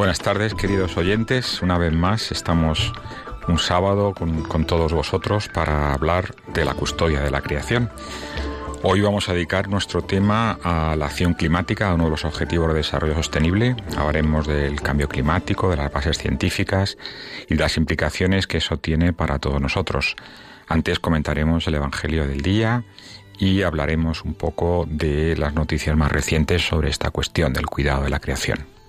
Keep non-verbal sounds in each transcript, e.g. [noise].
Buenas tardes, queridos oyentes. Una vez más estamos un sábado con, todos vosotros para hablar de la custodia de la creación. Hoy vamos a dedicar nuestro tema a la acción climática, a uno de los objetivos de desarrollo sostenible. Hablaremos del cambio climático, de las bases científicas y de las implicaciones que eso tiene para todos nosotros. Antes comentaremos el Evangelio del día y hablaremos un poco de las noticias más recientes sobre esta cuestión del cuidado de la creación.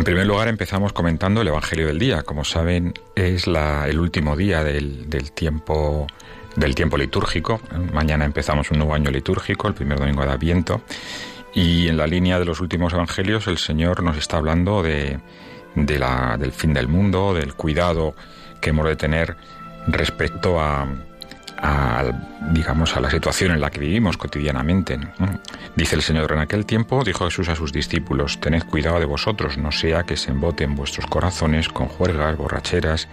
En primer lugar, empezamos comentando el Evangelio del día. Como saben, es el último día del, tiempo litúrgico. Mañana empezamos un nuevo año litúrgico, el primer domingo de Adviento. Y en la línea de los últimos evangelios, el Señor nos está hablando de, del fin del mundo, del cuidado que hemos de tener respecto a, a, digamos, a la situación en la que vivimos cotidianamente. Dice el Señor, en aquel tiempo dijo Jesús a sus discípulos, tened cuidado de vosotros, no sea que se emboten vuestros corazones con juergas, borracheras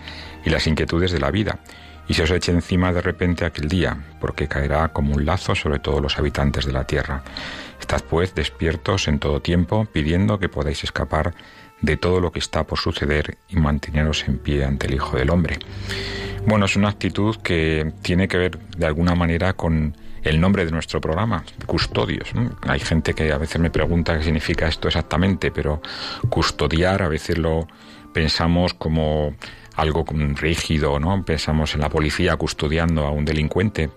y las inquietudes de la vida, y se os eche encima de repente aquel día, porque caerá como un lazo sobre todos los habitantes de la tierra. Estad pues despiertos en todo tiempo, pidiendo que podáis escapar de todo lo que está por suceder y manteneros en pie ante el Hijo del Hombre. Bueno, es una actitud que tiene que ver de alguna manera con el nombre de nuestro programa, Custodios. Hay gente que a veces me pregunta qué significa esto exactamente, pero custodiar a veces lo pensamos como algo rígido, ¿no? Pensamos en la policía custodiando a un delincuente.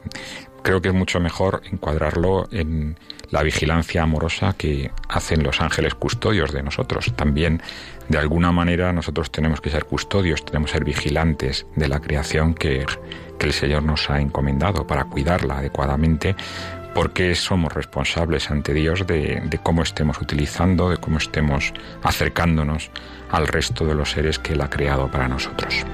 Creo que es mucho mejor encuadrarlo en la vigilancia amorosa que hacen los ángeles custodios de nosotros. También, de alguna manera, nosotros tenemos que ser custodios, tenemos que ser vigilantes de la creación que, el Señor nos ha encomendado para cuidarla adecuadamente, porque somos responsables ante Dios de, de, cómo estemos utilizando, de cómo estemos acercándonos al resto de los seres que Él ha creado para nosotros.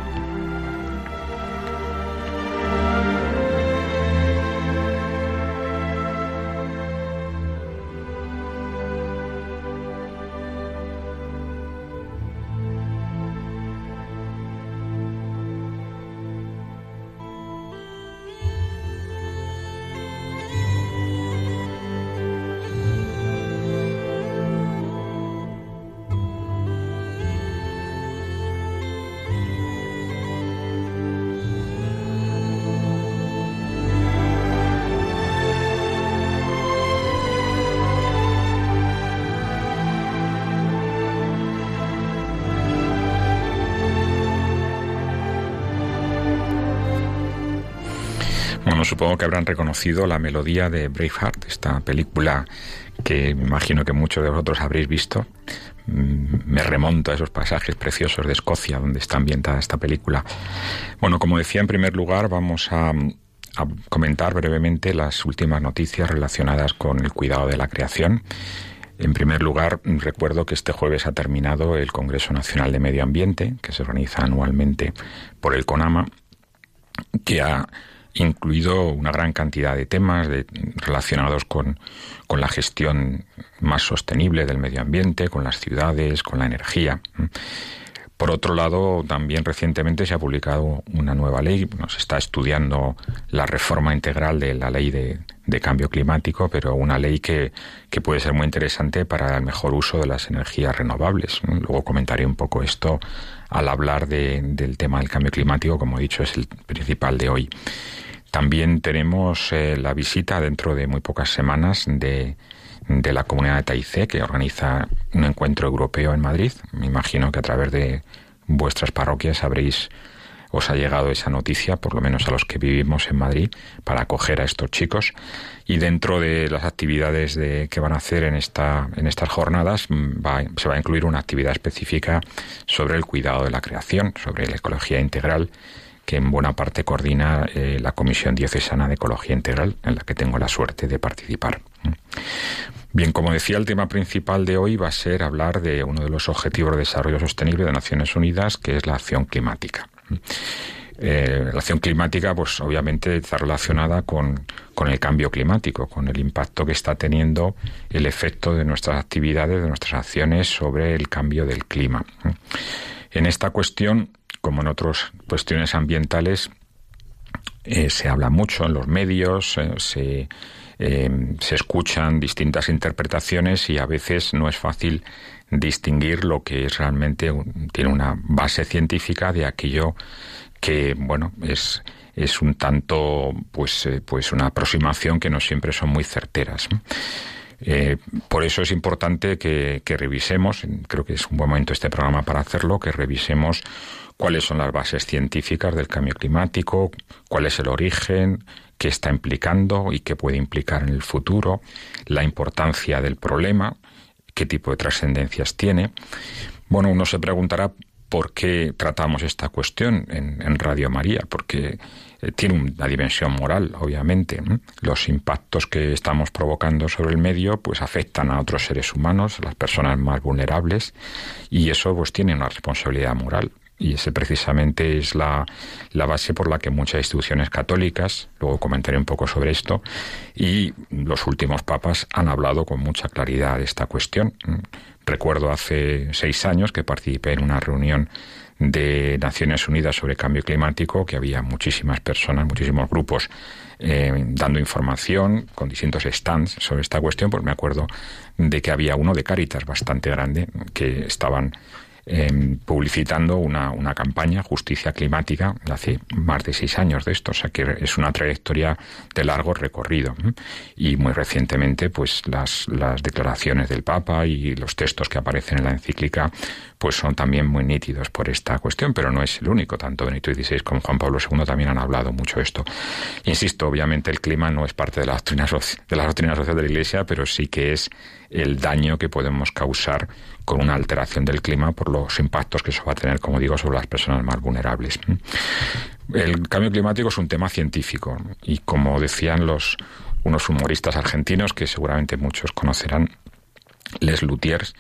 Supongo que habrán reconocido la melodía de Braveheart, esta película que me imagino que muchos de vosotros habréis visto. Mm, me remonto a esos pasajes preciosos de Escocia donde está ambientada esta película. Bueno, como decía, en primer lugar vamos a, a comentar brevemente las últimas noticias relacionadas con el cuidado de la creación. En primer lugar, recuerdo que este jueves ha terminado el Congreso Nacional de Medio Ambiente, que se organiza anualmente por el CONAMA, que ha incluido una gran cantidad de temas relacionados con, con, la gestión más sostenible del medio ambiente, con las ciudades, con la energía. Por otro lado, también recientemente se ha publicado una nueva ley, nos está estudiando la reforma integral de la ley de, cambio climático, pero una ley que, que, puede ser muy interesante para el mejor uso de las energías renovables. Luego comentaré un poco esto al hablar del tema del cambio climático, como he dicho, es el principal de hoy. También tenemos eh, la visita dentro de muy pocas semanas de, de la comunidad de TAIC, que organiza un encuentro europeo en Madrid. Me imagino que a través de vuestras parroquias habréis os ha llegado esa noticia, por lo menos a los que vivimos en Madrid, para acoger a estos chicos. Y dentro de las actividades de, que van a hacer en, esta, en estas jornadas mm, se va a incluir una actividad específica sobre el cuidado de la creación, sobre la ecología integral que en buena parte coordina eh, la Comisión Diocesana de Ecología Integral, en la que tengo la suerte de participar. Bien, como decía, el tema principal de hoy va a ser hablar de uno de los objetivos de desarrollo sostenible de Naciones Unidas, que es la acción climática. Eh, la acción climática, pues obviamente está relacionada con, con, el cambio climático, con el impacto que está teniendo el efecto de nuestras actividades, de nuestras acciones sobre el cambio del clima. En esta cuestión, como en otras cuestiones ambientales, eh, se habla mucho en los medios, eh, se, eh, se escuchan distintas interpretaciones y a veces no es fácil distinguir lo que es realmente tiene una base científica de aquello que bueno es es un tanto pues pues una aproximación que no siempre son muy certeras por eso es importante que, revisemos, creo que es un buen momento este programa para hacerlo, que revisemos cuáles son las bases científicas del cambio climático, cuál es el origen, qué está implicando y qué puede implicar en el futuro, la importancia del problema, qué tipo de trascendencias tiene. Bueno, uno se preguntará por qué tratamos esta cuestión en, Radio María, porque eh, tiene una dimensión moral, obviamente. Los impactos que estamos provocando sobre el medio, pues afectan a otros seres humanos, a las personas más vulnerables, y eso pues tiene una responsabilidad moral y ese precisamente es la, la, base por la que muchas instituciones católicas, luego comentaré un poco sobre esto, y los últimos papas han hablado con mucha claridad de esta cuestión. Recuerdo hace seis años que participé en una reunión de Naciones Unidas sobre cambio climático, que había muchísimas personas, muchísimos grupos eh, dando información con distintos stands sobre esta cuestión, pues me acuerdo de que había uno de Cáritas bastante grande, que estaban Em, publicitando una, una, campaña, Justicia Climática, hace más de seis años de esto, o sea que es una trayectoria de largo recorrido. Y muy recientemente, pues las, las declaraciones del Papa y los textos que aparecen en la encíclica, pues son también muy nítidos por esta cuestión, pero no es el único. Tanto Benito XVI como Juan Pablo II también han hablado mucho de esto. Insisto, obviamente el clima no es parte de la doctrina, de la doctrina social de la Iglesia, pero sí que es el daño que podemos causar con una alteración del clima por los impactos que eso va a tener, como digo, sobre las personas más vulnerables. El cambio climático es un tema científico y como decían los unos humoristas argentinos que seguramente muchos conocerán, Les Luthiers,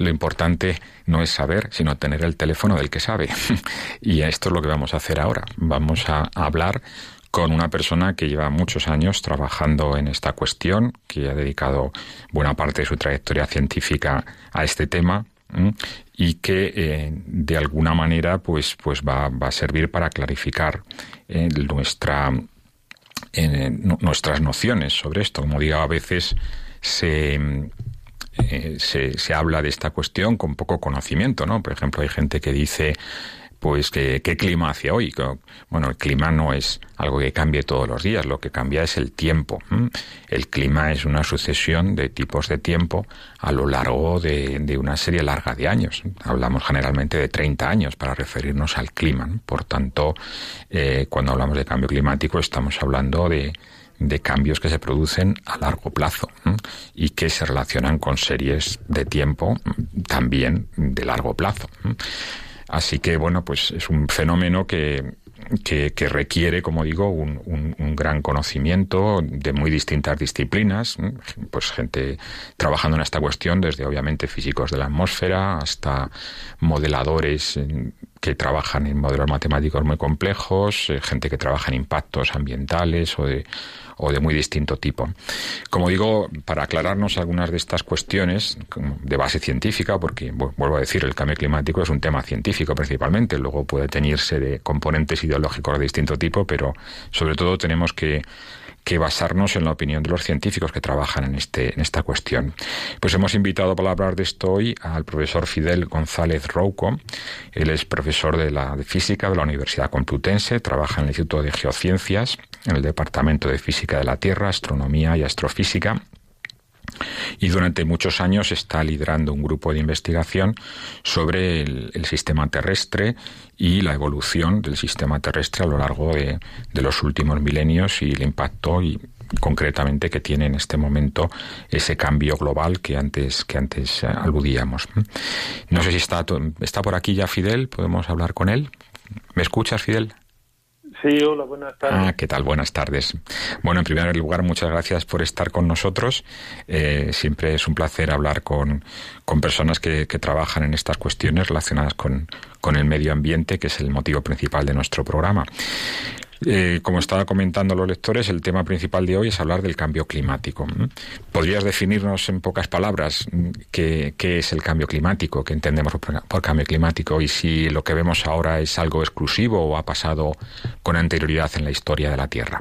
lo importante no es saber, sino tener el teléfono del que sabe. [laughs] y esto es lo que vamos a hacer ahora. Vamos a hablar con una persona que lleva muchos años trabajando en esta cuestión, que ha dedicado buena parte de su trayectoria científica a este tema y que eh, de alguna manera pues, pues va, a servir para clarificar eh, nuestra, eh, nuestras nociones sobre esto. Como digo, a veces se, se, se, habla de esta cuestión con poco conocimiento, ¿no? Por ejemplo, hay gente que dice pues ¿qué, qué clima hace hoy. Bueno, el clima no es algo que cambie todos los días, lo que cambia es el tiempo. El clima es una sucesión de tipos de tiempo a lo largo de, de una serie larga de años. Hablamos generalmente de 30 años para referirnos al clima. Por tanto, eh, cuando hablamos de cambio climático estamos hablando de, de cambios que se producen a largo plazo y que se relacionan con series de tiempo también de largo plazo. Así que, bueno, pues es un fenómeno que, que, requiere, como digo, un, un, gran conocimiento de muy distintas disciplinas, pues gente trabajando en esta cuestión, desde obviamente físicos de la atmósfera hasta modeladores que trabajan en modelos matemáticos muy complejos, eh, gente que trabaja en impactos ambientales o de, o de muy distinto tipo. Como digo, para aclararnos algunas de estas cuestiones de base científica, porque vuelvo a decir, el cambio climático es un tema científico principalmente, luego puede teñirse de componentes ideológicos de distinto tipo, pero sobre todo tenemos que basarnos en la opinión de los científicos que trabajan en, este, en esta cuestión. Pues hemos invitado para hablar de esto hoy al profesor Fidel González Rouco. Él es profesor de, la, de física de la Universidad Complutense, trabaja en el Instituto de Geociencias, en el Departamento de Física de la Tierra, Astronomía y Astrofísica y durante muchos años está liderando un grupo de investigación sobre el, sistema terrestre y la evolución del sistema terrestre a lo largo de, los últimos milenios y el impacto y concretamente que tiene en este momento ese cambio global que antes que antes eh, aludíamos. No sé si está está por aquí ya Fidel, podemos hablar con él. ¿Me escuchas, Fidel? Sí, hola, buenas tardes. Ah, ¿qué tal? Buenas tardes. Bueno, en primer lugar, muchas gracias por estar con nosotros. Eh, siempre es un placer hablar con, con personas que, que, trabajan en estas cuestiones relacionadas con, con el medio ambiente, que es el motivo principal de nuestro programa. Eh, como estaba comentando los lectores, el tema principal de hoy es hablar del cambio climático. ¿Podrías definirnos en pocas palabras qué, es el cambio climático, qué entendemos por, cambio climático y si lo que vemos ahora es algo exclusivo o ha pasado con anterioridad en la historia de la Tierra?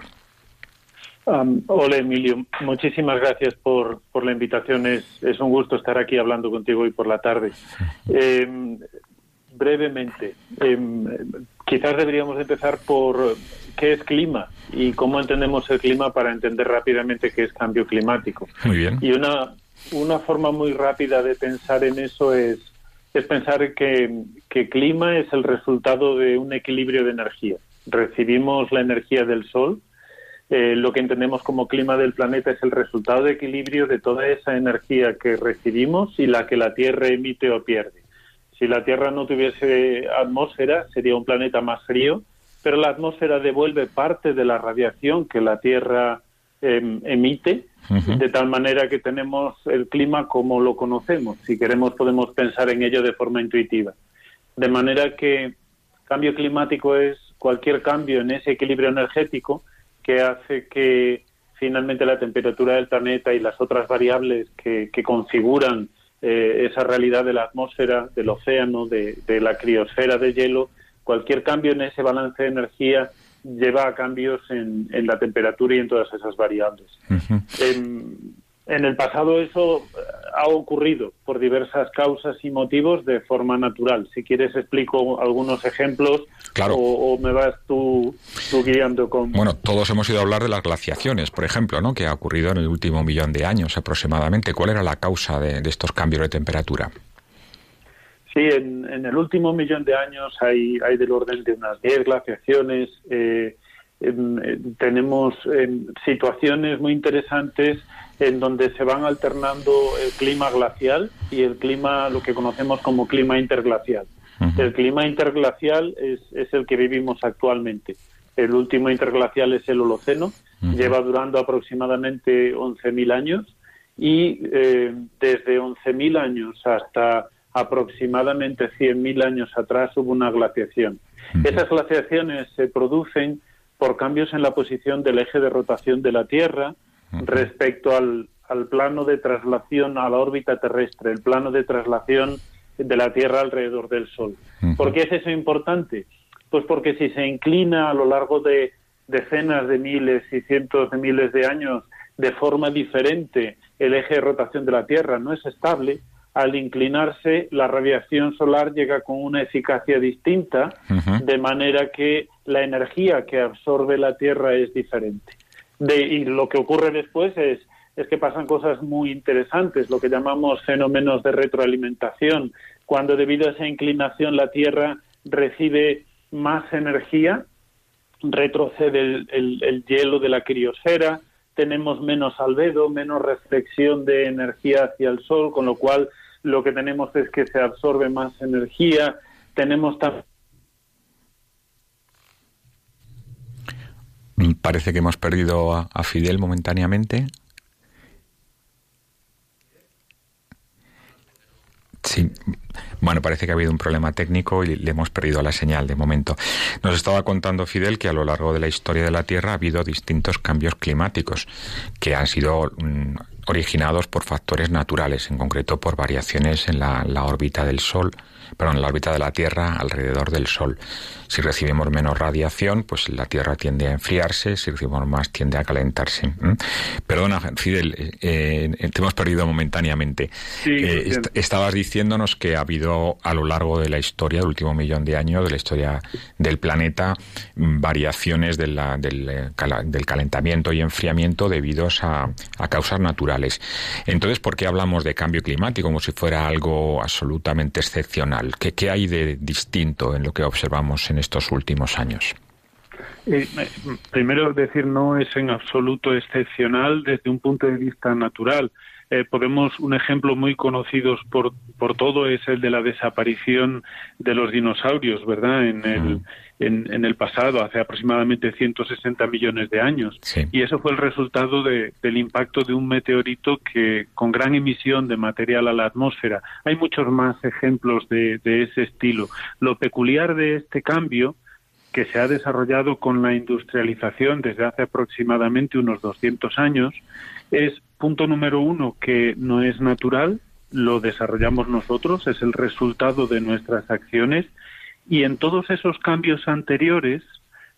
hola Emilio, muchísimas gracias por, por la invitación. Es, es, un gusto estar aquí hablando contigo hoy por la tarde. [laughs] Eh, brevemente, em, quizás deberíamos empezar por qué es clima y cómo entendemos el clima para entender rápidamente qué es cambio climático. Muy bien. Y una, una forma muy rápida de pensar en eso es, es pensar que, que clima es el resultado de un equilibrio de energía. Recibimos la energía del Sol, eh, lo que entendemos como clima del planeta es el resultado de equilibrio de toda esa energía que recibimos y la que la Tierra emite o pierde. Si la Tierra no tuviese atmósfera, sería un planeta más frío, pero la atmósfera devuelve parte de la radiación que la Tierra em, emite, de tal manera que tenemos el clima como lo conocemos. Si queremos, podemos pensar en ello de forma intuitiva. De manera que cambio climático es cualquier cambio en ese equilibrio energético que hace que finalmente la temperatura del planeta y las otras variables que configuran eh, esa realidad de la atmósfera, del océano, de, la criosfera de hielo, cualquier cambio en ese balance de energía lleva a cambios en, la temperatura y en todas esas variables. En el pasado eso eh, ha ocurrido por diversas causas y motivos de forma natural. Si quieres explico algunos ejemplos o, me vas tú, guiando con... Bueno, todos hemos ido a hablar de las glaciaciones, por ejemplo, ¿no? que ha ocurrido en el último millón de años aproximadamente. ¿Cuál era la causa de, estos cambios de temperatura? Sí, en, el último millón de años hay, hay del orden de unas 10 glaciaciones. Eh, tenemos situaciones muy interesantes en donde se van alternando el clima glacial y el clima, lo que conocemos como clima interglacial. El clima interglacial es, es, el que vivimos actualmente. El último interglacial es el Holoceno, lleva durando aproximadamente 11.000 años y eh, desde 11.000 años hasta aproximadamente 100.000 años atrás hubo una glaciación. Esas glaciaciones se producen por cambios en la posición del eje de rotación de la Tierra, respecto al, plano de traslación a la órbita terrestre, el plano de traslación de la Tierra alrededor del Sol. ¿Por qué es eso importante? Pues porque si se inclina a lo largo de decenas de miles y cientos de miles de años de forma diferente el eje de rotación de la Tierra no es estable, al inclinarse la radiación solar llega con una eficacia distinta, de manera que la energía que absorbe la Tierra es diferente. Y lo que ocurre después es, es que pasan cosas muy interesantes, lo que llamamos fenómenos de retroalimentación, cuando debido a esa inclinación la Tierra recibe más energía, retrocede el, hielo de la criosfera, tenemos menos albedo, menos reflexión de energía hacia el Sol, con lo cual lo que tenemos es que se absorbe más energía, tenemos también Parece que hemos perdido a, Fidel momentáneamente. Sí, Bueno, parece que ha habido un problema técnico y le hemos perdido la señal de momento. Nos estaba contando Fidel que a lo largo de la historia de la Tierra ha habido distintos cambios climáticos que han sido mm, originados por factores naturales, en concreto por variaciones en la, órbita del Sol perdón, en la órbita de la Tierra alrededor del Sol. Si recibimos menos radiación, pues la Tierra tiende a enfriarse, si recibimos más tiende a calentarse. Perdona, Fidel, eh, eh, te hemos perdido momentáneamente. Eh, estabas diciéndonos que ha habido a lo largo de la historia, del último millón de años, de la historia del planeta, variaciones del, del, calentamiento y enfriamiento debidos a, a causas naturales. Entonces, ¿por qué hablamos de cambio climático como si fuera algo absolutamente excepcional? ¿Qué, hay de distinto en lo que observamos en estos últimos años? Eh, primero decir, no es en absoluto excepcional desde un punto de vista natural. Eh, podemos, un ejemplo muy conocido por, por todo es el de la desaparición de los dinosaurios, ¿verdad? En el, en, el pasado, hace aproximadamente 160 millones de años. Y eso fue el resultado de, del impacto de un meteorito que, con gran emisión de material a la atmósfera. Hay muchos más ejemplos de, de ese estilo. Lo peculiar de este cambio que se ha desarrollado con la industrialización desde hace aproximadamente unos 200 años es punto número uno, que no es natural, lo desarrollamos nosotros, es el resultado de nuestras acciones y en todos esos cambios anteriores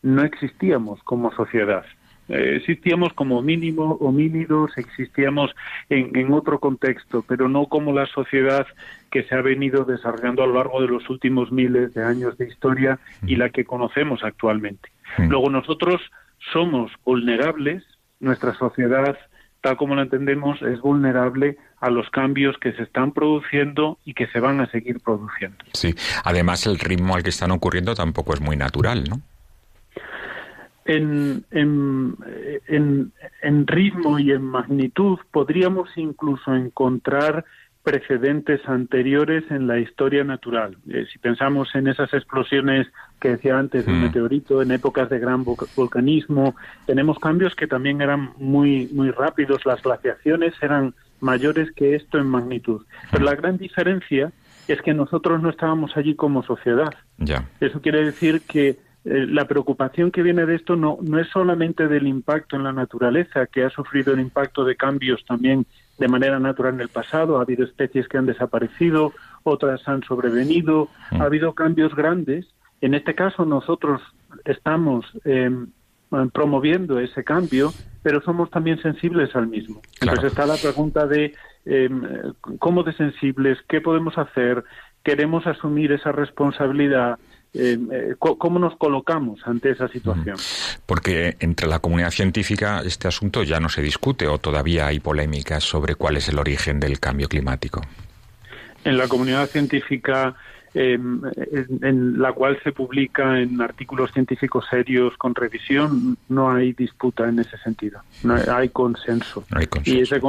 no existíamos como sociedad. Eh, existíamos como mínimo homínidos, existíamos en, en, otro contexto, pero no como la sociedad que se ha venido desarrollando a lo largo de los últimos miles de años de historia y la que conocemos actualmente. Luego nosotros somos vulnerables, nuestra sociedad tal como lo entendemos, es vulnerable a los cambios que se están produciendo y que se van a seguir produciendo. Sí, además el ritmo al que están ocurriendo tampoco es muy natural, ¿no? En, en, en, en ritmo y en magnitud podríamos incluso encontrar precedentes anteriores en la historia natural. Eh, si pensamos en esas explosiones que decía antes del mm. meteorito, en épocas de gran volcanismo, tenemos cambios que también eran muy, muy rápidos, las glaciaciones eran mayores que esto en magnitud. Pero la gran diferencia es que nosotros no estábamos allí como sociedad. Eso quiere decir que eh, la preocupación que viene de esto no, no es solamente del impacto en la naturaleza, que ha sufrido el impacto de cambios también de manera natural en el pasado, ha habido especies que han desaparecido, otras han sobrevenido, mm. ha habido cambios grandes. En este caso nosotros estamos em, promoviendo ese cambio, pero somos también sensibles al mismo. Entonces está la pregunta de em, cómo de sensibles, qué podemos hacer, queremos asumir esa responsabilidad, eh, eh, cómo nos colocamos ante esa situación. Porque entre la comunidad científica este asunto ya no se discute o todavía hay polémicas sobre cuál es el origen del cambio climático. En la comunidad científica em, en, la cual se publica en artículos científicos serios con revisión, no hay disputa en ese sentido. No hay, consenso. hay consenso. Y ese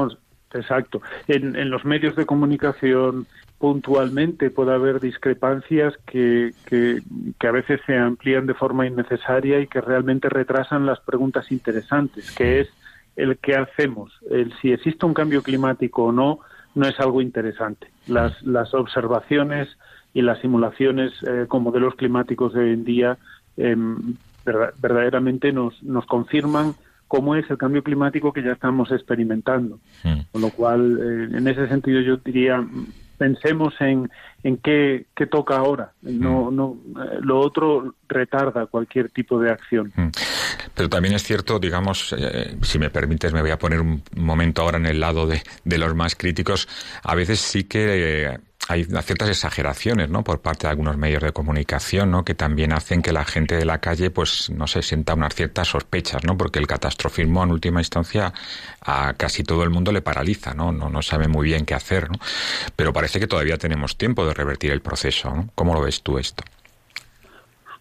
exacto. En, en los medios de comunicación puntualmente puede haber discrepancias que, que, a veces se amplían de forma innecesaria y que realmente retrasan las preguntas interesantes, que es el qué hacemos, el si existe un cambio climático o no, no es algo interesante. Las, las observaciones y las simulaciones eh, con modelos climáticos de hoy en día em, verdaderamente nos, nos confirman cómo es el cambio climático que ya estamos experimentando. Con lo cual, eh, en ese sentido, yo diría, pensemos en, en qué, qué toca ahora. No, mm. no, eh, lo otro retarda cualquier tipo de acción. Mm. Pero también es cierto, digamos, eh, si me permites, me voy a poner un momento ahora en el lado de, de los más críticos. A veces sí que hay ciertas exageraciones, ¿no? Por parte de algunos medios de comunicación, ¿no? Que también hacen que la gente de la calle, pues, no se sienta unas ciertas sospechas, ¿no? Porque el catastrofismo, en última instancia, a casi todo el mundo le paraliza, ¿no? No, no sabe muy bien qué hacer, ¿no? Pero parece que todavía tenemos tiempo de revertir el proceso, ¿no? ¿Cómo lo ves tú esto?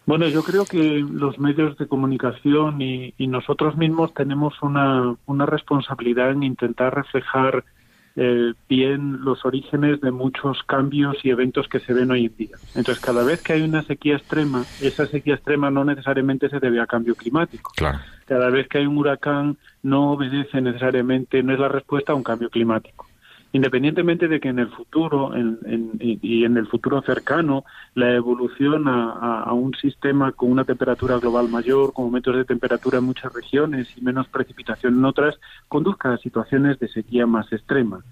Bueno, yo creo que los medios de comunicación y, y nosotros mismos tenemos una, una responsabilidad en intentar reflejar eh, bien los orígenes de muchos cambios y eventos que se ven hoy en día. Entonces, cada vez que hay una sequía extrema, esa sequía extrema no necesariamente se debe a cambio climático. Cada vez que hay un huracán, no obedece necesariamente, no es la respuesta a un cambio climático. Independientemente de que en el futuro y en el futuro cercano la evolución a, un sistema con una temperatura global mayor, con aumentos de temperatura en muchas regiones y menos precipitación en otras, conduzca a situaciones de sequía más extremas.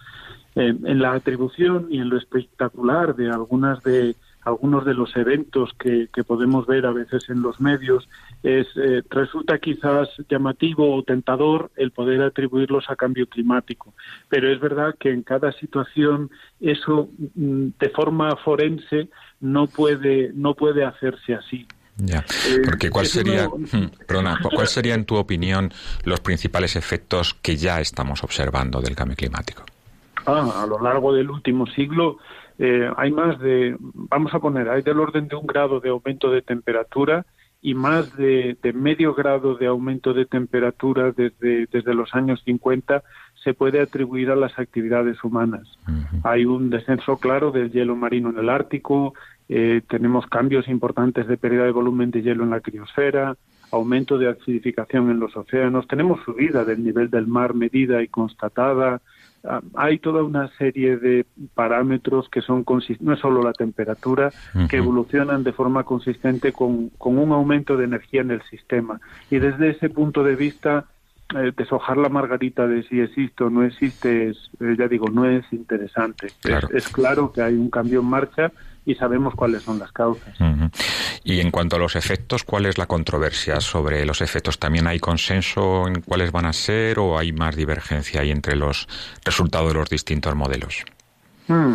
Eh, en la atribución y en lo espectacular de algunas de algunos de los eventos que, podemos ver a veces en los medios, es, eh, resulta quizás llamativo o tentador el poder atribuirlos a cambio climático. Pero es verdad que en cada situación eso mm, de forma forense no puede, no puede hacerse así. Ya, eh, porque ¿cuál sería, hmm, [laughs] ¿cuál sería en tu opinión los principales efectos que ya estamos observando del cambio climático? Ah, a lo largo del último siglo eh, hay más de, vamos a poner, hay del orden de un grado de aumento de temperatura y más de, medio grado de aumento de temperatura desde, desde los años 50 se puede atribuir a las actividades humanas. Hay un descenso claro del hielo marino en el Ártico, eh, tenemos cambios importantes de pérdida de volumen de hielo en la criosfera, aumento de acidificación en los océanos, tenemos subida del nivel del mar medida y constatada, hay toda una serie de parámetros que son no es solo la temperatura, que evolucionan de forma consistente con, con, un aumento de energía en el sistema. Y desde ese punto de vista, eh, deshojar la margarita de si existe o no existe, es, eh, ya digo, no es interesante. es claro que hay un cambio en marcha y sabemos cuáles son las causas. Y en cuanto a los efectos, ¿cuál es la controversia sobre los efectos? ¿También hay consenso en cuáles van a ser o hay más divergencia ahí entre los resultados de los distintos modelos? Mm.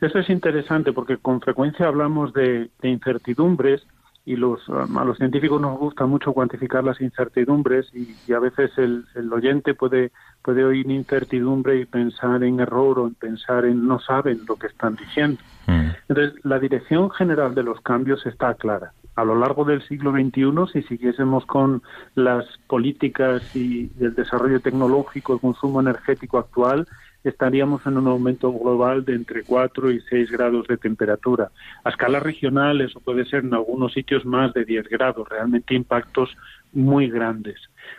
Eso es interesante porque con frecuencia hablamos de, incertidumbres y los, a los científicos nos gusta mucho cuantificar las incertidumbres y, a veces el, el, oyente puede puede oír incertidumbre y pensar en error o en pensar en no saben lo que están diciendo. Mm. Entonces, la dirección general de los cambios está clara. A lo largo del siglo XXI, si siguiésemos con las políticas y el desarrollo tecnológico, el consumo energético actual, estaríamos en un aumento global de entre 4 y 6 grados de temperatura. A escala regional, eso puede ser en algunos sitios más de 10 grados, realmente impactos muy grandes.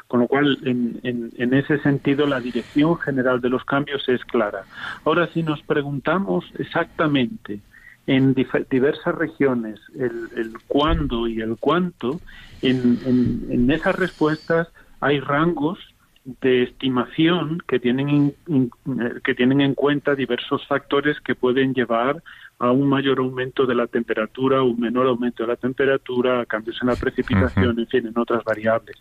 Con lo cual, en, en, ese sentido, la dirección general de los cambios es clara. Ahora, si nos preguntamos exactamente en diversas regiones el, el cuándo y el cuánto, en, en, esas respuestas hay rangos de estimación que tienen, que tienen en cuenta diversos factores que pueden llevar a un mayor aumento de la temperatura, un menor aumento de la temperatura, a cambios en la precipitación, en fin, en otras variables.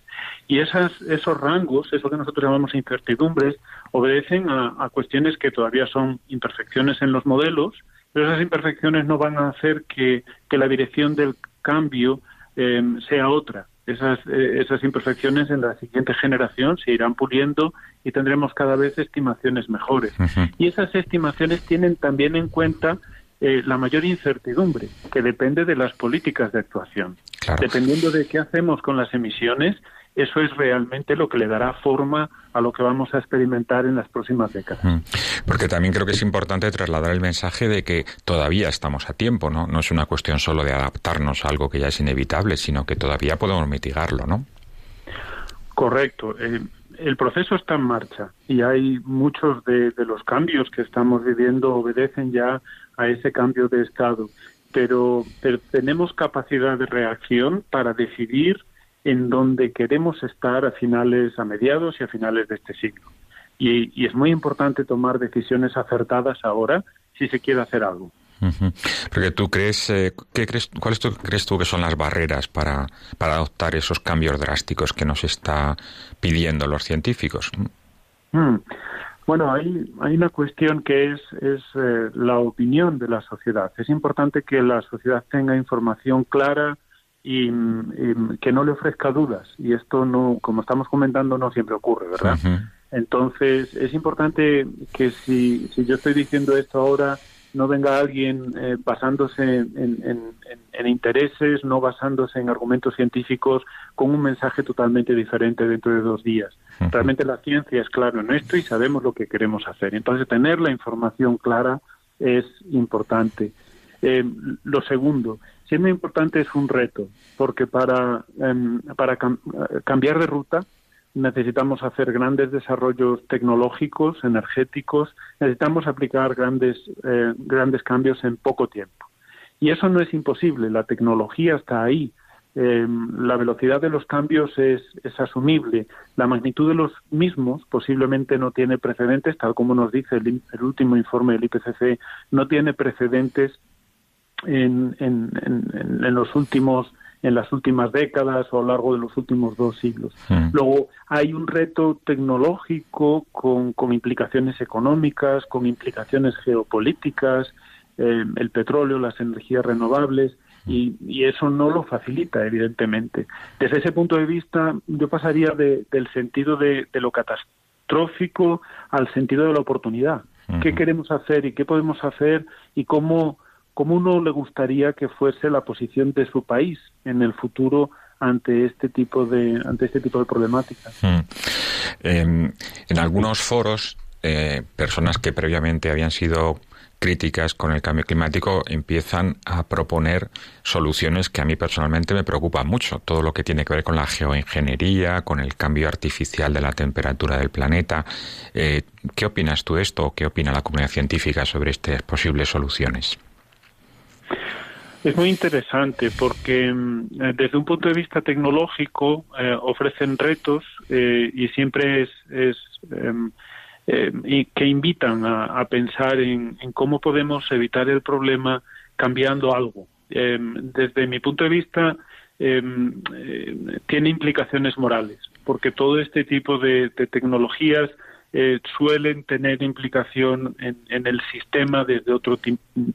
Y esas, esos rangos, eso que nosotros llamamos incertidumbres, obedecen a, cuestiones que todavía son imperfecciones en los modelos, pero esas imperfecciones no van a hacer que, la dirección del cambio eh, sea otra. Esas, eh, esas imperfecciones en la siguiente generación se irán puliendo y tendremos cada vez estimaciones mejores. Y esas estimaciones tienen también en cuenta eh, la mayor incertidumbre, que depende de las políticas de actuación. Dependiendo de qué hacemos con las emisiones, eso es realmente lo que le dará forma a lo que vamos a experimentar en las próximas décadas. Mm. Porque también creo que es importante trasladar el mensaje de que todavía estamos a tiempo, ¿no? No es una cuestión solo de adaptarnos a algo que ya es inevitable, sino que todavía podemos mitigarlo, ¿no? Correcto. Eh, el proceso está en marcha y hay muchos de, los cambios que estamos viviendo obedecen ya a ese cambio de estado, pero, tenemos capacidad de reacción para decidir en dónde queremos estar a finales, a mediados y a finales de este siglo. Y, es muy importante tomar decisiones acertadas ahora si se quiere hacer algo. Porque tú crees, eh, ¿qué crees, ¿cuáles tú, crees tú que son las barreras para, para adoptar esos cambios drásticos que nos está pidiendo los científicos? Mm. Bueno, hay, hay una cuestión que es, es eh, la opinión de la sociedad. Es importante que la sociedad tenga información clara y, que no le ofrezca dudas. Y esto, no, como estamos comentando, no siempre ocurre, ¿verdad? Entonces, es importante que si, si yo estoy diciendo esto ahora, no venga alguien eh, basándose en, intereses, no basándose en argumentos científicos, con un mensaje totalmente diferente dentro de dos días. Realmente la ciencia es clara en esto y sabemos lo que queremos hacer. Entonces, tener la información clara es importante. Eh, lo segundo, siendo importante es un reto, porque para, em, para cambiar de ruta necesitamos hacer grandes desarrollos tecnológicos, energéticos, necesitamos aplicar grandes, eh, grandes cambios en poco tiempo. Y eso no es imposible, la tecnología está ahí, eh, la velocidad de los cambios es, es, asumible, la magnitud de los mismos posiblemente no tiene precedentes, tal como nos dice el, el último informe del IPCC, no tiene precedentes en, en, en, en, los últimos en las últimas décadas o a lo largo de los últimos dos siglos. Mm. Luego hay un reto tecnológico con, con implicaciones económicas, con implicaciones geopolíticas, eh, el petróleo, las energías renovables, y, y, eso no lo facilita, evidentemente. Desde ese punto de vista, yo pasaría de, del sentido de, de, lo catastrófico al sentido de la oportunidad. Uh -huh. ¿Qué queremos hacer y qué podemos hacer y cómo, cómo uno le gustaría que fuese la posición de su país en el futuro ante este tipo de ante este tipo de problemáticas? -huh. eh, en algunos foros, eh, personas que previamente habían sido críticas con el cambio climático empiezan a proponer soluciones que a mí personalmente me preocupan mucho. Todo lo que tiene que ver con la geoingeniería, con el cambio artificial de la temperatura del planeta. Eh, ¿Qué opinas tú de esto o qué opina la comunidad científica sobre estas posibles soluciones? Es muy interesante porque mm, desde un punto de vista tecnológico eh, ofrecen retos eh, y siempre es, es eh, eh, y que invitan a, pensar en, cómo podemos evitar el problema cambiando algo. Eh, desde mi punto de vista, eh, tiene implicaciones morales, porque todo este tipo de tecnologías eh, suelen tener implicación en, en, el sistema desde otro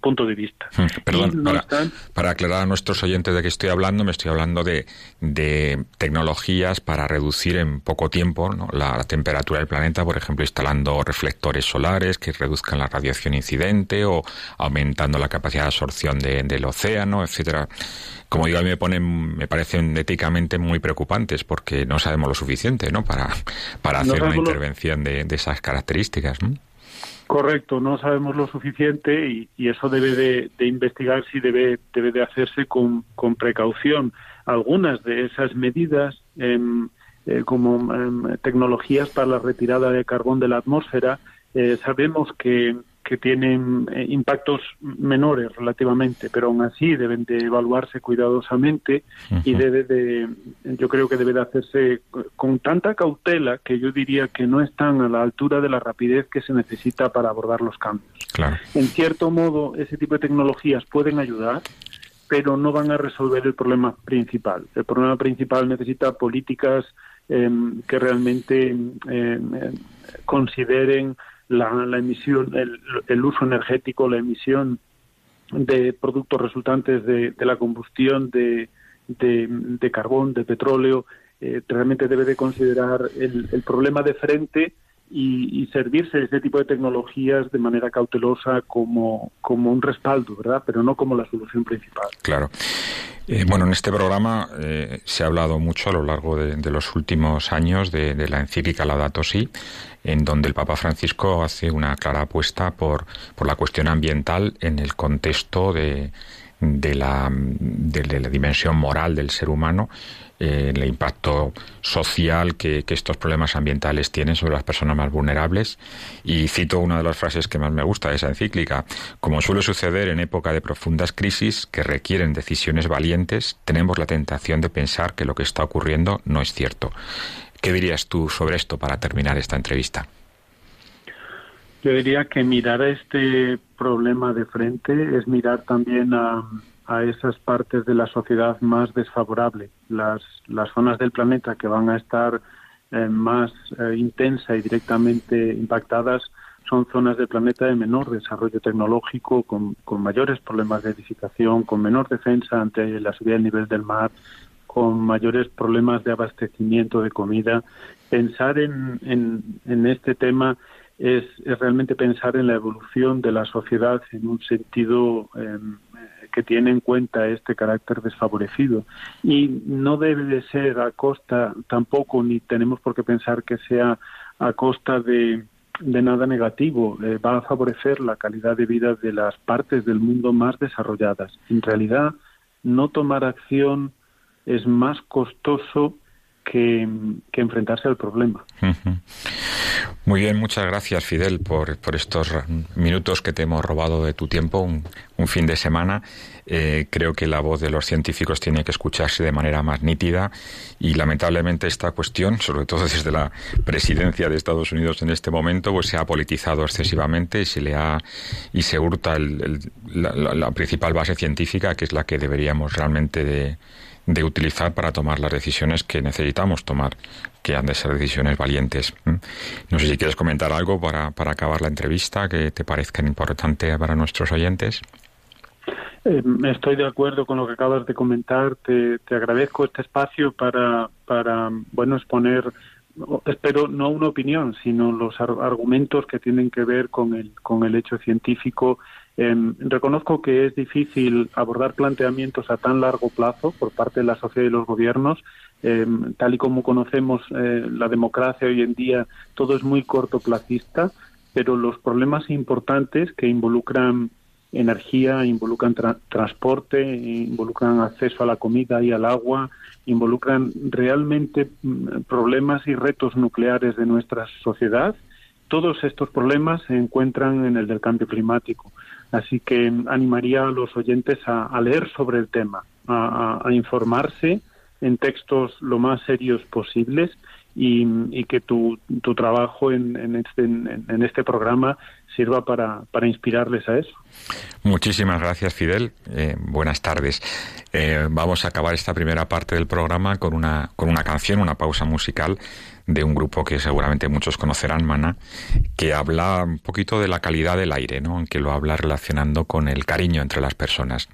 punto de vista. Hmm, perdón, no para, están... para, aclarar a nuestros oyentes de qué estoy hablando, me estoy hablando de, de tecnologías para reducir en poco tiempo ¿no? la, la, temperatura del planeta, por ejemplo, instalando reflectores solares que reduzcan la radiación incidente o aumentando la capacidad de absorción de, del océano, etcétera como digo, a mí me ponen, me parecen éticamente muy preocupantes porque no sabemos lo suficiente, ¿no? Para, para hacer no una intervención de, de, esas características, ¿no? Correcto, no sabemos lo suficiente y, y eso debe de, de, investigar si debe, debe de hacerse con, con precaución. Algunas de esas medidas, eh, eh, como eh, tecnologías para la retirada de carbón de la atmósfera, eh, sabemos que que tienen eh, impactos menores relativamente, pero aún así deben de evaluarse cuidadosamente uh -huh. y debe de, yo creo que debe de hacerse con tanta cautela que yo diría que no están a la altura de la rapidez que se necesita para abordar los cambios. Claro. En cierto modo, ese tipo de tecnologías pueden ayudar, pero no van a resolver el problema principal. El problema principal necesita políticas eh, que realmente eh, consideren la, la emisión, el, el, uso energético, la emisión de productos resultantes de, de la combustión de, de, carbón, de petróleo, eh, realmente debe de considerar el, el problema de frente y, y, servirse de este tipo de tecnologías de manera cautelosa como, como un respaldo, ¿verdad? Pero no como la solución principal. Claro. Eh, bueno, en este programa eh, se ha hablado mucho a lo largo de, los últimos años de, de, la encíclica Laudato Si, en donde el Papa Francisco hace una clara apuesta por, por la cuestión ambiental en el contexto de, de, la, de, la dimensión moral del ser humano eh, el impacto social que, que, estos problemas ambientales tienen sobre las personas más vulnerables. Y cito una de las frases que más me gusta de esa encíclica. Como suele suceder en época de profundas crisis que requieren decisiones valientes, tenemos la tentación de pensar que lo que está ocurriendo no es cierto. ¿Qué dirías tú sobre esto para terminar esta entrevista? Yo diría que mirar a este problema de frente es mirar también a, a esas partes de la sociedad más desfavorable, las, las zonas del planeta que van a estar eh, más eh, intensa y directamente impactadas son zonas del planeta de menor desarrollo tecnológico, con, con mayores problemas de edificación, con menor defensa ante la subida del nivel del mar, con mayores problemas de abastecimiento de comida. Pensar en, en, en este tema es, realmente pensar en la evolución de la sociedad en un sentido eh, que tiene en cuenta este carácter desfavorecido. Y no debe de ser a costa tampoco ni tenemos por qué pensar que sea a costa de, de nada negativo. Eh, va a favorecer la calidad de vida de las partes del mundo más desarrolladas. En realidad no tomar acción es más costoso que, enfrentarse al problema. Muy bien, muchas gracias Fidel por, por, estos minutos que te hemos robado de tu tiempo, un, fin de semana. Eh, creo que la voz de los científicos tiene que escucharse de manera más nítida y lamentablemente esta cuestión, sobre todo desde la presidencia de Estados Unidos en este momento, pues se ha politizado excesivamente y se le ha y se hurta la, la principal base científica, que es la que deberíamos realmente de de utilizar para tomar las decisiones que necesitamos tomar, que han de ser decisiones valientes. No sé si quieres comentar algo para, para acabar la entrevista que te parezca importante para nuestros oyentes. Eh, estoy de acuerdo con lo que acabas de comentar. Te, te agradezco este espacio para, para bueno, exponer espero no una opinión, sino los argumentos que tienen que ver con el, con el hecho científico. Em, reconozco que es difícil abordar planteamientos a tan largo plazo por parte de la sociedad y los gobiernos. Em, tal y como conocemos eh, la democracia hoy en día, todo es muy cortoplacista, pero los problemas importantes que involucran energía, involucran transporte, involucran acceso a la comida y al agua, involucran realmente mm, problemas y retos nucleares de nuestra sociedad. Todos estos problemas se encuentran en el del cambio climático. Así que animaría a los oyentes a, leer sobre el tema, a, informarse en textos lo más serios posibles y, que tu, tu trabajo en, en, este, en, este programa sirva para, para, inspirarles a eso. Muchísimas gracias, Fidel. Eh, buenas tardes. Eh, vamos a acabar esta primera parte del programa con una, con una canción, una pausa musical de un grupo que seguramente muchos conocerán, Mana, que habla un poquito de la calidad del aire, ¿no? que lo habla relacionando con el cariño entre las personas.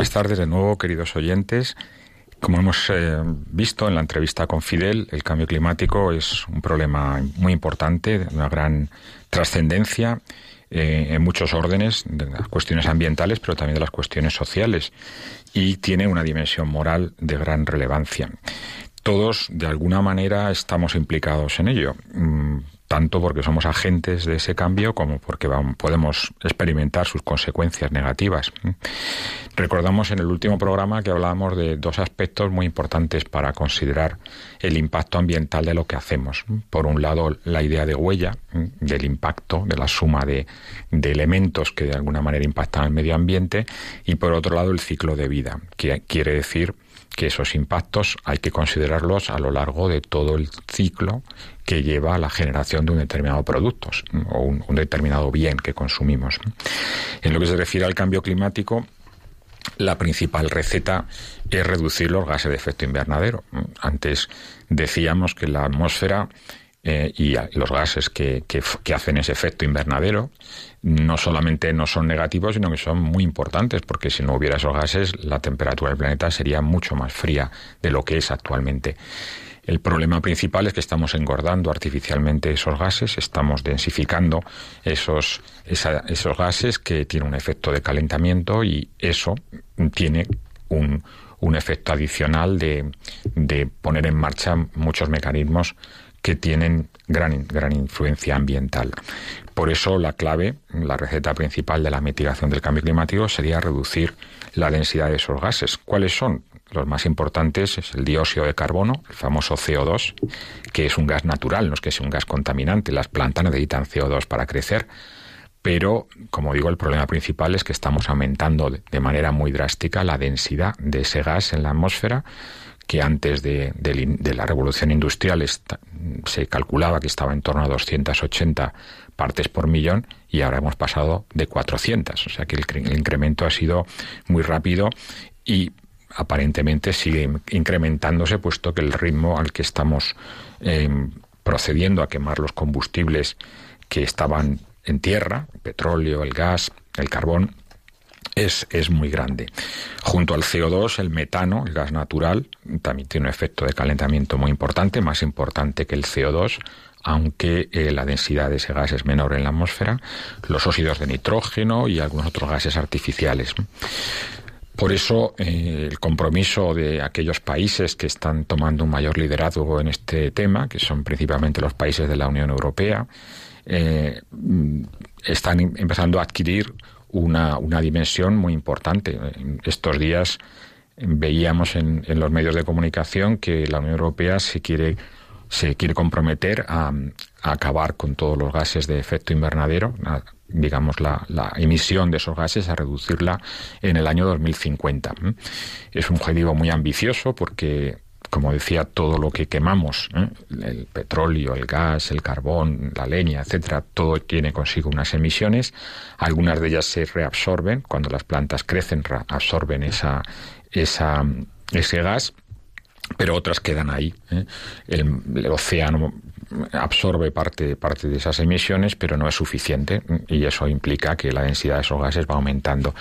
Buenas tardes de nuevo, queridos oyentes. Como hemos eh, visto en la entrevista con Fidel, el cambio climático es un problema muy importante, de una gran trascendencia eh, en muchos órdenes, de las cuestiones ambientales, pero también de las cuestiones sociales, y tiene una dimensión moral de gran relevancia. Todos, de alguna manera, estamos implicados en ello. Mm, tanto porque somos agentes de ese cambio como porque podemos experimentar sus consecuencias negativas. Recordamos en el último programa que hablábamos de dos aspectos muy importantes para considerar el impacto ambiental de lo que hacemos. Por un lado, la idea de huella, del impacto, de la suma de, de elementos que de alguna manera impactan al medio ambiente, y por otro lado, el ciclo de vida, que quiere decir que esos impactos hay que considerarlos a lo largo de todo el ciclo que lleva a la generación de un determinado producto o un, determinado bien que consumimos. En lo que se refiere al cambio climático, la principal receta es reducir los gases de efecto invernadero. Antes decíamos que la atmósfera eh, y los gases que, que, hacen ese efecto invernadero no solamente no son negativos, sino que son muy importantes, porque si no hubiera esos gases, la temperatura del planeta sería mucho más fría de lo que es actualmente. El problema principal es que estamos engordando artificialmente esos gases, estamos densificando esos, esos gases que tienen un efecto de calentamiento y eso tiene un, un efecto adicional de, de poner en marcha muchos mecanismos que tienen gran, gran influencia ambiental. Por eso la clave, la receta principal de la mitigación del cambio climático sería reducir la densidad de esos gases. ¿Cuáles son? Los más importantes es el dióxido de carbono, el famoso CO2, que es un gas natural, no es que sea un gas contaminante. Las plantas necesitan CO2 para crecer. Pero, como digo, el problema principal es que estamos aumentando de manera muy drástica la densidad de ese gas en la atmósfera que antes de, la revolución industrial se calculaba que estaba en torno a 280 partes por millón y ahora hemos pasado de 400. O sea que el, incremento ha sido muy rápido y aparentemente sigue incrementándose puesto que el ritmo al que estamos em, procediendo a quemar los combustibles que estaban en tierra, el petróleo, el gas, el carbón, es, es, muy grande. Junto al CO2, el metano, el gas natural, también tiene un efecto de calentamiento muy importante, más importante que el CO2, aunque eh, la densidad de ese gas es menor en la atmósfera, los óxidos de nitrógeno y algunos otros gases artificiales. Por eso eh, el compromiso de aquellos países que están tomando un mayor liderazgo en este tema, que son principalmente los países de la Unión Europea, eh, están empezando a adquirir una, una dimensión muy importante. Estos días veíamos en, los medios de comunicación que la Unión Europea se quiere, se quiere comprometer a, acabar con todos los gases de efecto invernadero, digamos, la, la, emisión de esos gases, a reducirla en el año 2050. Es un objetivo muy ambicioso porque como decía, todo lo que quemamos, el petróleo, el gas, el carbón, la leña, etcétera, todo tiene consigo unas emisiones. Algunas de ellas se reabsorben cuando las plantas crecen, absorben esa, esa, ese gas, pero otras quedan ahí. ¿eh? El, océano absorbe parte, parte de esas emisiones, pero no es suficiente y eso implica que la densidad de esos gases va aumentando.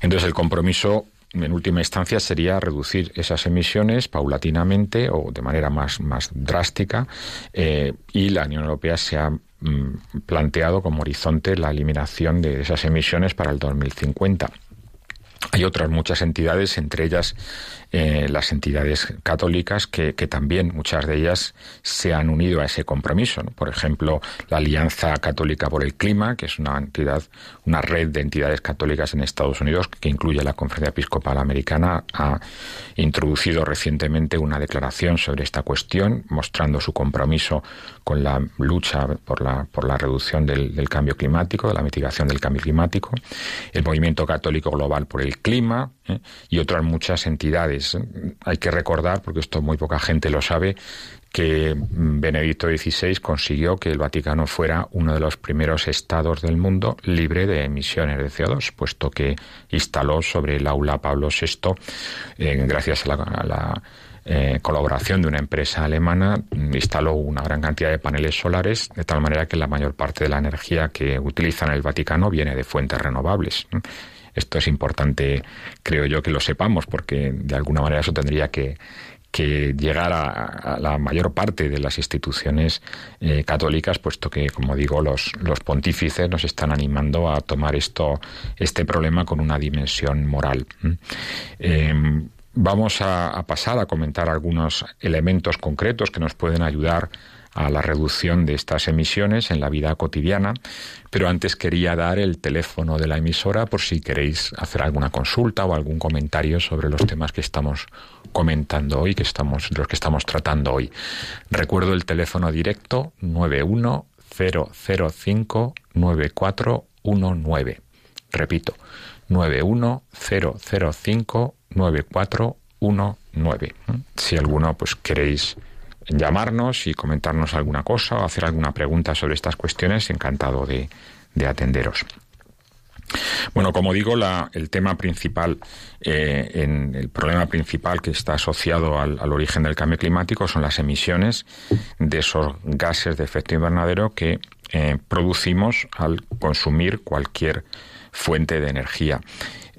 Entonces el compromiso en última instancia sería reducir esas emisiones paulatinamente o de manera más, más drástica eh, y la Unión Europea se ha mm, planteado como horizonte la eliminación de esas emisiones para el 2050. Hay otras muchas entidades, entre ellas eh, las entidades católicas, que, también muchas de ellas se han unido a ese compromiso. Por ejemplo, la Alianza Católica por el Clima, que es una entidad, una red de entidades católicas en Estados Unidos, que incluye la Conferencia Episcopal Americana, ha introducido recientemente una declaración sobre esta cuestión, mostrando su compromiso con la lucha por la, por la reducción del, cambio climático, de la mitigación del cambio climático. El Movimiento Católico Global por el Clima ¿eh? y otras muchas entidades. Hay que recordar, porque esto muy poca gente lo sabe, que Benedicto XVI consiguió que el Vaticano fuera uno de los primeros estados del mundo libre de emisiones de CO2, puesto que instaló sobre el aula Pablo VI, eh, gracias a la, eh, colaboración de una empresa alemana, instaló una gran cantidad de paneles solares, de tal manera que la mayor parte de la energía que utilizan el Vaticano viene de fuentes renovables. Esto es importante, creo yo, que lo sepamos, porque de alguna manera eso tendría que, que llegar a, la mayor parte de las instituciones eh, católicas, puesto que, como digo, los, los pontífices nos están animando a tomar esto, este problema con una dimensión moral. Em, vamos a, pasar a comentar algunos elementos concretos que nos pueden ayudar a la reducción de estas emisiones en la vida cotidiana, pero antes quería dar el teléfono de la emisora por si queréis hacer alguna consulta o algún comentario sobre los temas que estamos comentando hoy, que estamos, los que estamos tratando hoy. Recuerdo el teléfono directo 910059419. Repito, 910059419. Si alguno pues queréis llamarnos y comentarnos alguna cosa o hacer alguna pregunta sobre estas cuestiones, encantado de, atenderos. Bueno, como digo, el tema principal, eh, en el problema principal que está asociado al, origen del cambio climático son las emisiones de esos gases de efecto invernadero que eh, producimos al consumir cualquier fuente de energía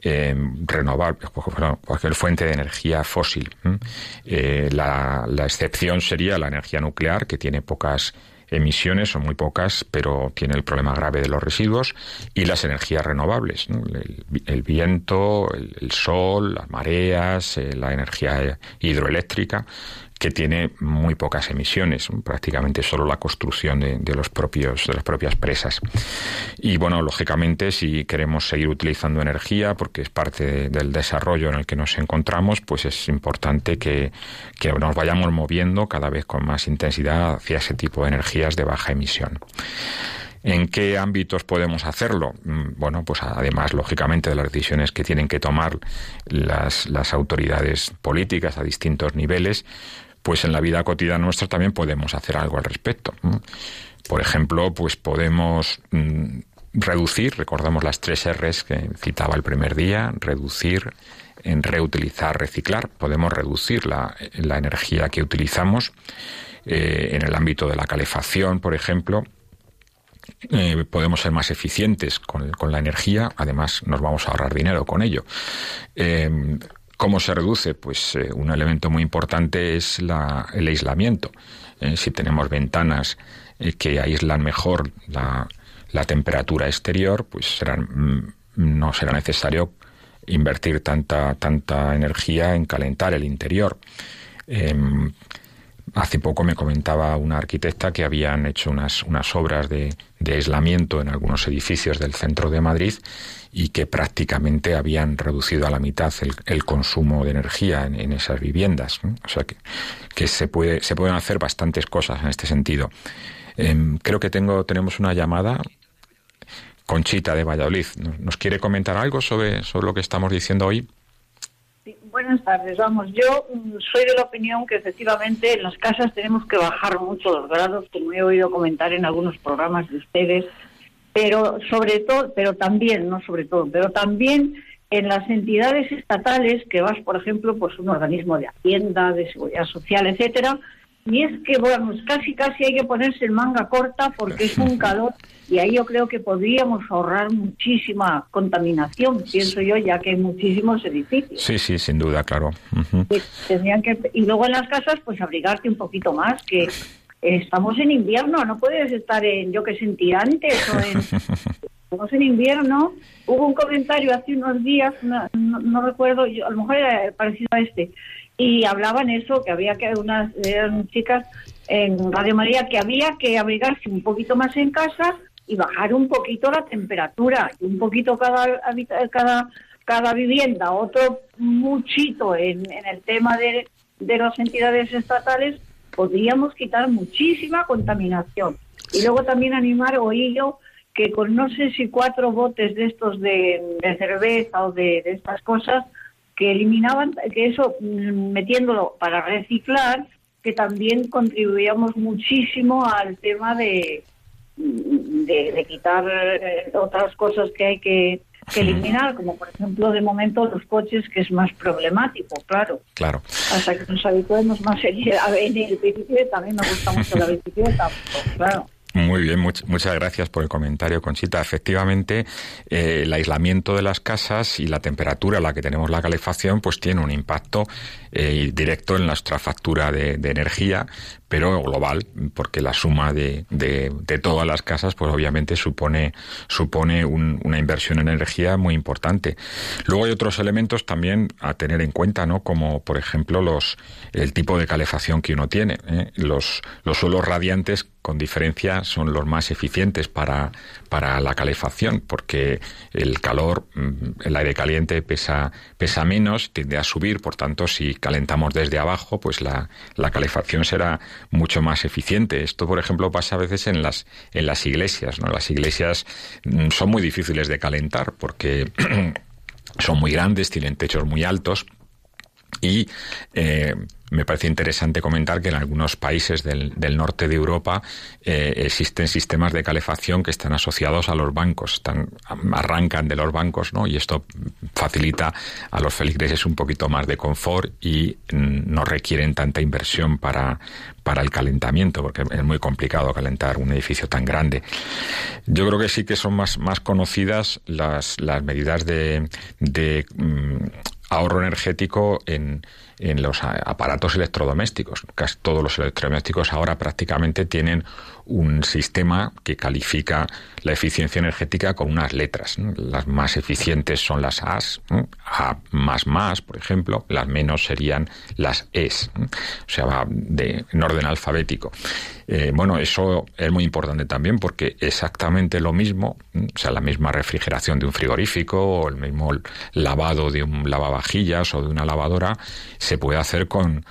eh, renovable, cualquier fuente de energía fósil. Eh, la, excepción sería la energía nuclear, que tiene pocas emisiones, son muy pocas, pero tiene el problema grave de los residuos, y las energías renovables, el, viento, el, sol, las mareas, eh, la energía hidroeléctrica, que tiene muy pocas emisiones, prácticamente solo la construcción de, los propios, de las propias presas. Y bueno, lógicamente, si queremos seguir utilizando energía, porque es parte del desarrollo en el que nos encontramos, pues es importante que, que nos vayamos moviendo cada vez con más intensidad hacia ese tipo de energías de baja emisión. ¿En qué ámbitos podemos hacerlo? Mm, bueno, pues además, lógicamente, de las decisiones que tienen que tomar las, autoridades políticas a distintos niveles, pues en la vida cotidiana nuestra también podemos hacer algo al respecto. Por ejemplo, pues podemos mm, reducir, recordamos las tres R's que citaba el primer día, reducir, en reutilizar, reciclar. Podemos reducir la, energía que utilizamos eh, en el ámbito de la calefacción, por ejemplo. Eh, podemos ser más eficientes con, la energía, además nos vamos a ahorrar dinero con ello. Eh, ¿Cómo se reduce? Pues eh, un elemento muy importante es el aislamiento. Eh, si tenemos ventanas que aíslan mejor la, temperatura exterior, pues mm, no será necesario invertir tanta, tanta energía en calentar el interior. Hace poco me comentaba una arquitecta que habían hecho unas, unas obras de, de aislamiento en algunos edificios del centro de Madrid y que prácticamente habían reducido a la mitad el, consumo de energía en, esas viviendas. O sea que, que, se, puede, se pueden hacer bastantes cosas en este sentido. Em, creo que tengo, tenemos una llamada. Conchita de Valladolid, ¿nos quiere comentar algo sobre, sobre lo que estamos diciendo hoy? Buenas tardes. Vamos, yo mm, soy de la opinión que efectivamente en las casas tenemos que bajar mucho los grados, como he oído comentar en algunos programas de ustedes, pero sobre todo, pero también, no sobre todo, pero también en las entidades estatales que vas, por ejemplo, pues un organismo de Hacienda, de Seguridad Social, etcétera, y es que, bueno, casi casi hay que ponerse en manga corta porque es un [laughs] calor y ahí yo creo que podríamos ahorrar muchísima contaminación, pienso yo, ya que hay muchísimos edificios. Sí, sí, sin duda, claro. Tendrían que, y luego en las casas, pues abrigarte un poquito más, que estamos en invierno, no puedes estar en, yo que sé, en tirantes o en... [laughs] estamos en invierno. Hubo un comentario hace unos días, no, recuerdo, yo, a lo mejor era parecido a este, y hablaban eso, que había que unas chicas en Radio María que había que abrigarse un poquito más en casa y bajar un poquito la temperatura y un poquito cada cada cada vivienda, otro muchito en, el tema de, de las entidades estatales, podríamos quitar muchísima contaminación. Y luego también animar, oí que con no sé si cuatro botes de estos de, cerveza o de, estas cosas, que eliminaban, que eso mm, metiéndolo para reciclar, que también contribuíamos muchísimo al tema de, de, quitar eh, otras cosas que hay que, eliminar, como por ejemplo de momento los coches, que es más problemático, claro. Claro. Hasta que nos habituemos más en, el bicicleta, también me gusta mucho la bicicleta, [laughs] claro. Muy bien, muchas gracias por el comentario, Conchita. Efectivamente, eh, el aislamiento de las casas y la temperatura a la que tenemos la calefacción, pues tiene un impacto eh, directo en nuestra factura de, energía, pero global, porque la suma de, de, todas las casas, pues obviamente supone, supone una inversión en energía muy importante. Luego hay otros elementos también a tener en cuenta, ¿no? Como, por ejemplo, los, el tipo de calefacción que uno tiene. ¿eh? Los, los suelos radiantes con diferencia son los más eficientes para, para la calefacción, porque el calor, mm, el aire caliente pesa, pesa menos, tiende a subir, por tanto, si calentamos desde abajo, pues la, la calefacción será mucho más eficiente. Esto, por ejemplo, pasa a veces en las, en las iglesias, ¿no? Las iglesias mm, son muy difíciles de calentar porque [clears throat] son muy grandes, tienen techos muy altos, y eh, me parece interesante comentar que en algunos países del, norte de Europa eh, existen sistemas de calefacción que están asociados a los bancos, están, arrancan de los bancos, ¿no? Y esto facilita a los feligreses un poquito más de confort y no requieren tanta inversión para, para el calentamiento, porque es muy complicado calentar un edificio tan grande. Yo creo que sí que son más, más conocidas las, las medidas de, de mm, ahorro energético en, en los aparatos electrodomésticos. Casi todos los electrodomésticos ahora prácticamente tienen un sistema que califica la eficiencia energética con unas letras. Las más eficientes son las A's, A más más, por ejemplo, las menos serían las E's, o sea, va de, en orden alfabético. Eh, bueno, eso es muy importante también porque exactamente lo mismo, o sea, la misma refrigeración de un frigorífico o el mismo lavado de un lavavajillas o de una lavadora se puede hacer con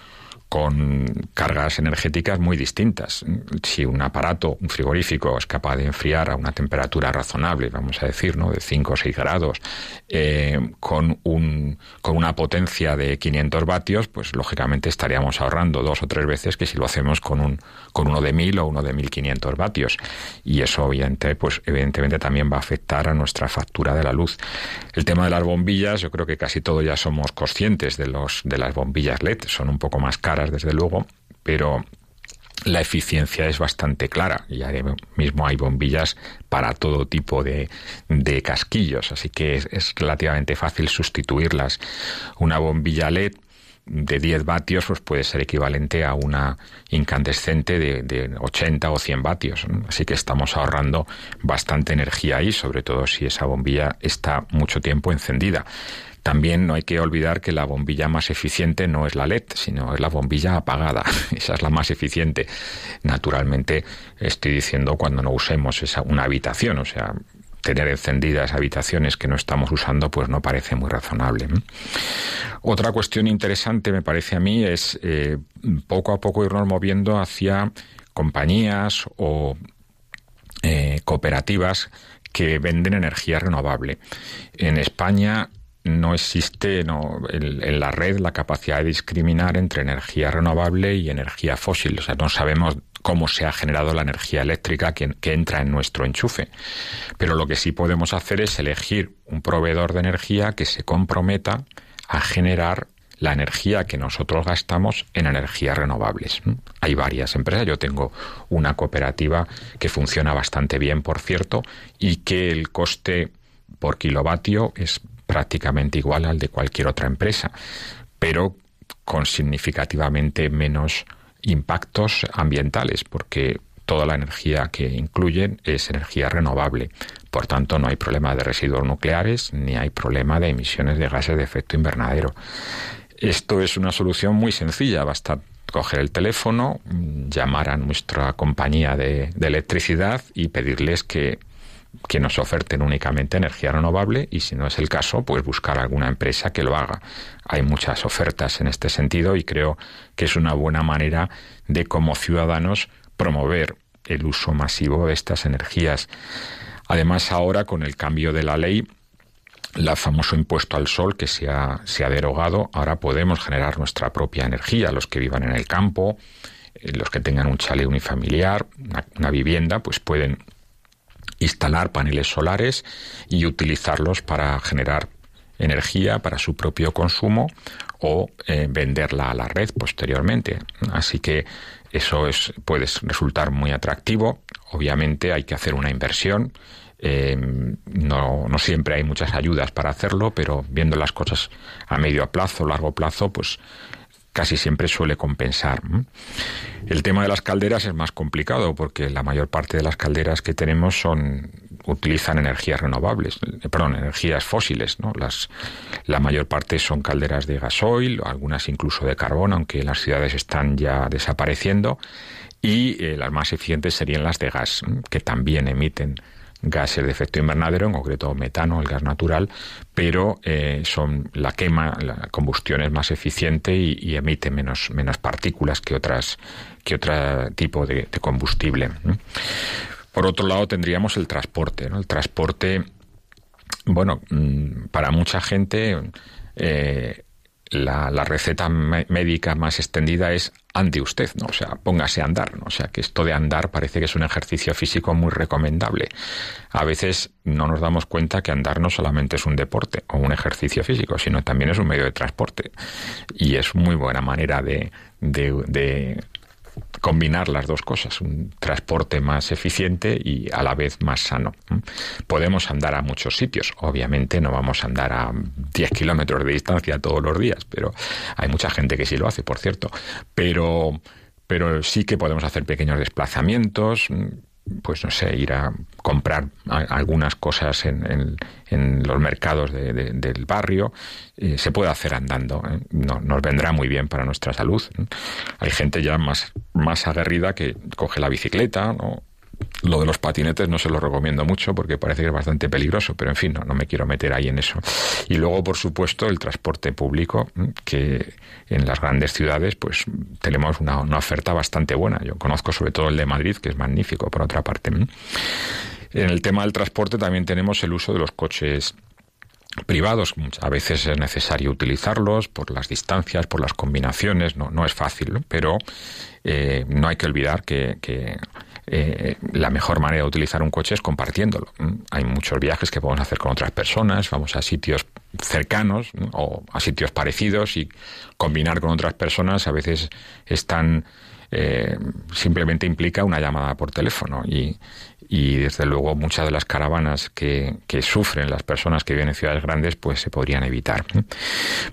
con cargas energéticas muy distintas. Si un aparato, un frigorífico, es capaz de enfriar a una temperatura razonable, vamos a decir, ¿no? de 5 o 6 grados, eh, con, un, con una potencia de 500 vatios, pues lógicamente estaríamos ahorrando dos o tres veces que si lo hacemos con, un, con uno de 1000 o uno de 1500 vatios. Y eso, obviamente, pues, evidentemente también va a afectar a nuestra factura de la luz. El tema de las bombillas, yo creo que casi todos ya somos conscientes de, los, de las bombillas LED, son un poco más caras desde luego, pero la eficiencia es bastante clara. y mismo hay bombillas para todo tipo de, casquillos, así que es, relativamente fácil sustituirlas. Una bombilla LED de 10 vatios pues puede ser equivalente a una incandescente de, de 80 o 100 vatios. Así que estamos ahorrando bastante energía ahí, sobre todo si esa bombilla está mucho tiempo encendida. También no hay que olvidar que la bombilla más eficiente no es la LED, sino es la bombilla apagada. [laughs] Esa es la más eficiente. Naturalmente, estoy diciendo cuando no usemos esa, una o sea, tener encendidas habitaciones que no estamos usando, pues no parece muy razonable. Otra cuestión interesante, me parece a mí, es eh, poco a poco irnos moviendo hacia compañías o eh, cooperativas que venden energía renovable. En España no existe no, en, la red la capacidad de discriminar entre energía renovable y energía fósil. O sea, no sabemos cómo se ha generado la energía eléctrica que, entra en nuestro enchufe. Pero lo que sí podemos hacer es elegir un proveedor de energía que se comprometa a generar la energía que nosotros gastamos en energías renovables. Hay varias empresas, yo tengo una cooperativa que funciona bastante bien, por cierto, y que el coste por kilovatio es prácticamente igual al de cualquier otra empresa, pero con significativamente menos impactos ambientales, porque toda la energía que incluyen es energía renovable. Por tanto, no hay problema de residuos nucleares ni hay problema de emisiones de gases de efecto invernadero. Esto es una solución muy sencilla. Basta coger el teléfono, llamar a nuestra compañía de, electricidad y pedirles que que nos oferten únicamente energía renovable y si no es el caso, pues buscar alguna empresa que lo haga. Hay muchas ofertas en este sentido y creo que es una buena manera de como ciudadanos promover el uso masivo de estas energías. Además, ahora con el cambio de la ley, el famoso impuesto al sol que se ha, se ha derogado, ahora podemos generar nuestra propia energía. Los que vivan en el campo, eh, los que tengan un chalet unifamiliar, una vivienda, pues pueden instalar paneles solares y utilizarlos para generar energía para su propio consumo o eh, venderla a la red posteriormente. Así que eso es, puede resultar muy atractivo. Obviamente hay que hacer una inversión. Eh, no, no, siempre hay muchas ayudas para hacerlo, pero viendo las cosas a medio plazo, largo plazo, pues casi siempre suele compensar. El tema de las calderas es más complicado porque la mayor parte de las calderas que tenemos son utilizan energías renovables, perdón, energías fósiles, ¿no? Las la mayor parte son calderas de gasoil, algunas incluso de carbón, aunque las ciudades están ya desapareciendo y eh, las más eficientes serían las de gas, que también emiten gases de efecto invernadero, en concreto metano, el gas natural, pero eh, son la quema, la combustión es más eficiente y, emite menos, menos partículas que otras que otro tipo de, combustible. Por otro lado, tendríamos el transporte. El transporte, bueno, mm, para mucha gente eh, la, receta médica más extendida es ande usted, ¿no? O sea, póngase a andar, ¿no? O sea, que esto de andar parece que es un ejercicio físico muy recomendable. A veces no nos damos cuenta que andar no solamente es un deporte o un ejercicio físico, sino también es un medio de transporte. Y es muy buena manera de, de combinar las dos cosas, un transporte más eficiente y a la vez más sano. Podemos andar a muchos sitios, obviamente no vamos a andar a 10 kilómetros de distancia todos los días, pero hay mucha gente que sí lo hace, por cierto, pero, pero sí que podemos hacer pequeños desplazamientos, pues no sé, ir a comprar algunas cosas en, en, los mercados del barrio, eh, se puede hacer andando. ¿eh? No, nos vendrá muy bien para nuestra salud. Hay gente ya más, más aguerrida que coge la bicicleta. Lo de los patinetes no se lo recomiendo mucho porque parece que es bastante peligroso, pero en fin, no, no me quiero meter ahí en eso. Y luego, por supuesto, el transporte público, que en las grandes ciudades pues tenemos una, una oferta bastante buena. Yo conozco sobre todo el de Madrid, que es magnífico, por otra parte. En el tema del transporte también tenemos el uso de los coches privados. A veces es necesario utilizarlos por las distancias, por las combinaciones. No, no es fácil, pero eh, no hay que olvidar que eh, la mejor manera de utilizar un coche es compartiéndolo. Hay muchos viajes que podemos hacer con otras personas, vamos a sitios cercanos o a sitios parecidos y combinar con otras personas a veces están eh, simplemente implica una llamada por teléfono y, y desde luego muchas de las caravanas que, que, sufren las personas que viven en ciudades grandes pues se podrían evitar.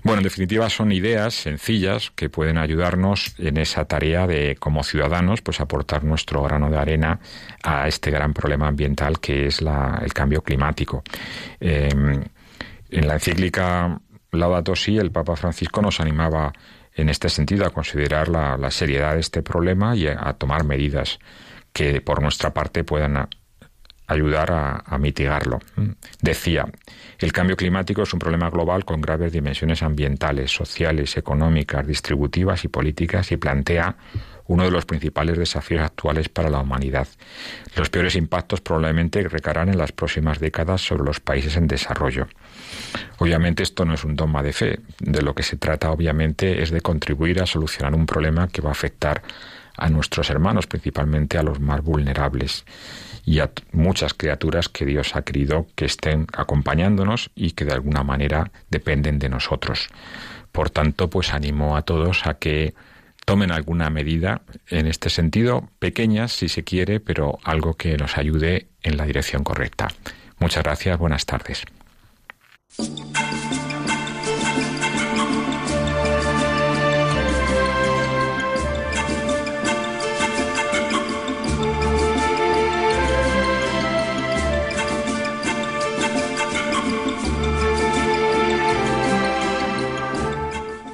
Bueno, en definitiva son ideas sencillas que pueden ayudarnos en esa tarea de como ciudadanos pues aportar nuestro grano de arena a este gran problema ambiental que es la, el cambio climático. Em, en la encíclica Laudato Si el Papa Francisco nos animaba en este sentido a considerar la, la seriedad de este problema y a tomar medidas que por nuestra parte puedan ayudar a, mitigarlo. Decía, el cambio climático es un problema global con graves dimensiones ambientales, sociales, económicas, distributivas y políticas y plantea uno de los principales desafíos actuales para la humanidad. Los peores impactos probablemente recarán en las próximas décadas sobre los países en desarrollo. Obviamente esto no es un dogma de fe. De lo que se trata obviamente es de contribuir a solucionar un problema que va a afectar a nuestros hermanos, principalmente a los más vulnerables y a muchas criaturas que Dios ha querido que estén acompañándonos y que de alguna manera dependen de nosotros. Por tanto, pues animo a todos a que tomen alguna medida en este sentido, pequeñas si se quiere, pero algo que nos ayude en la dirección correcta. Muchas gracias, buenas tardes.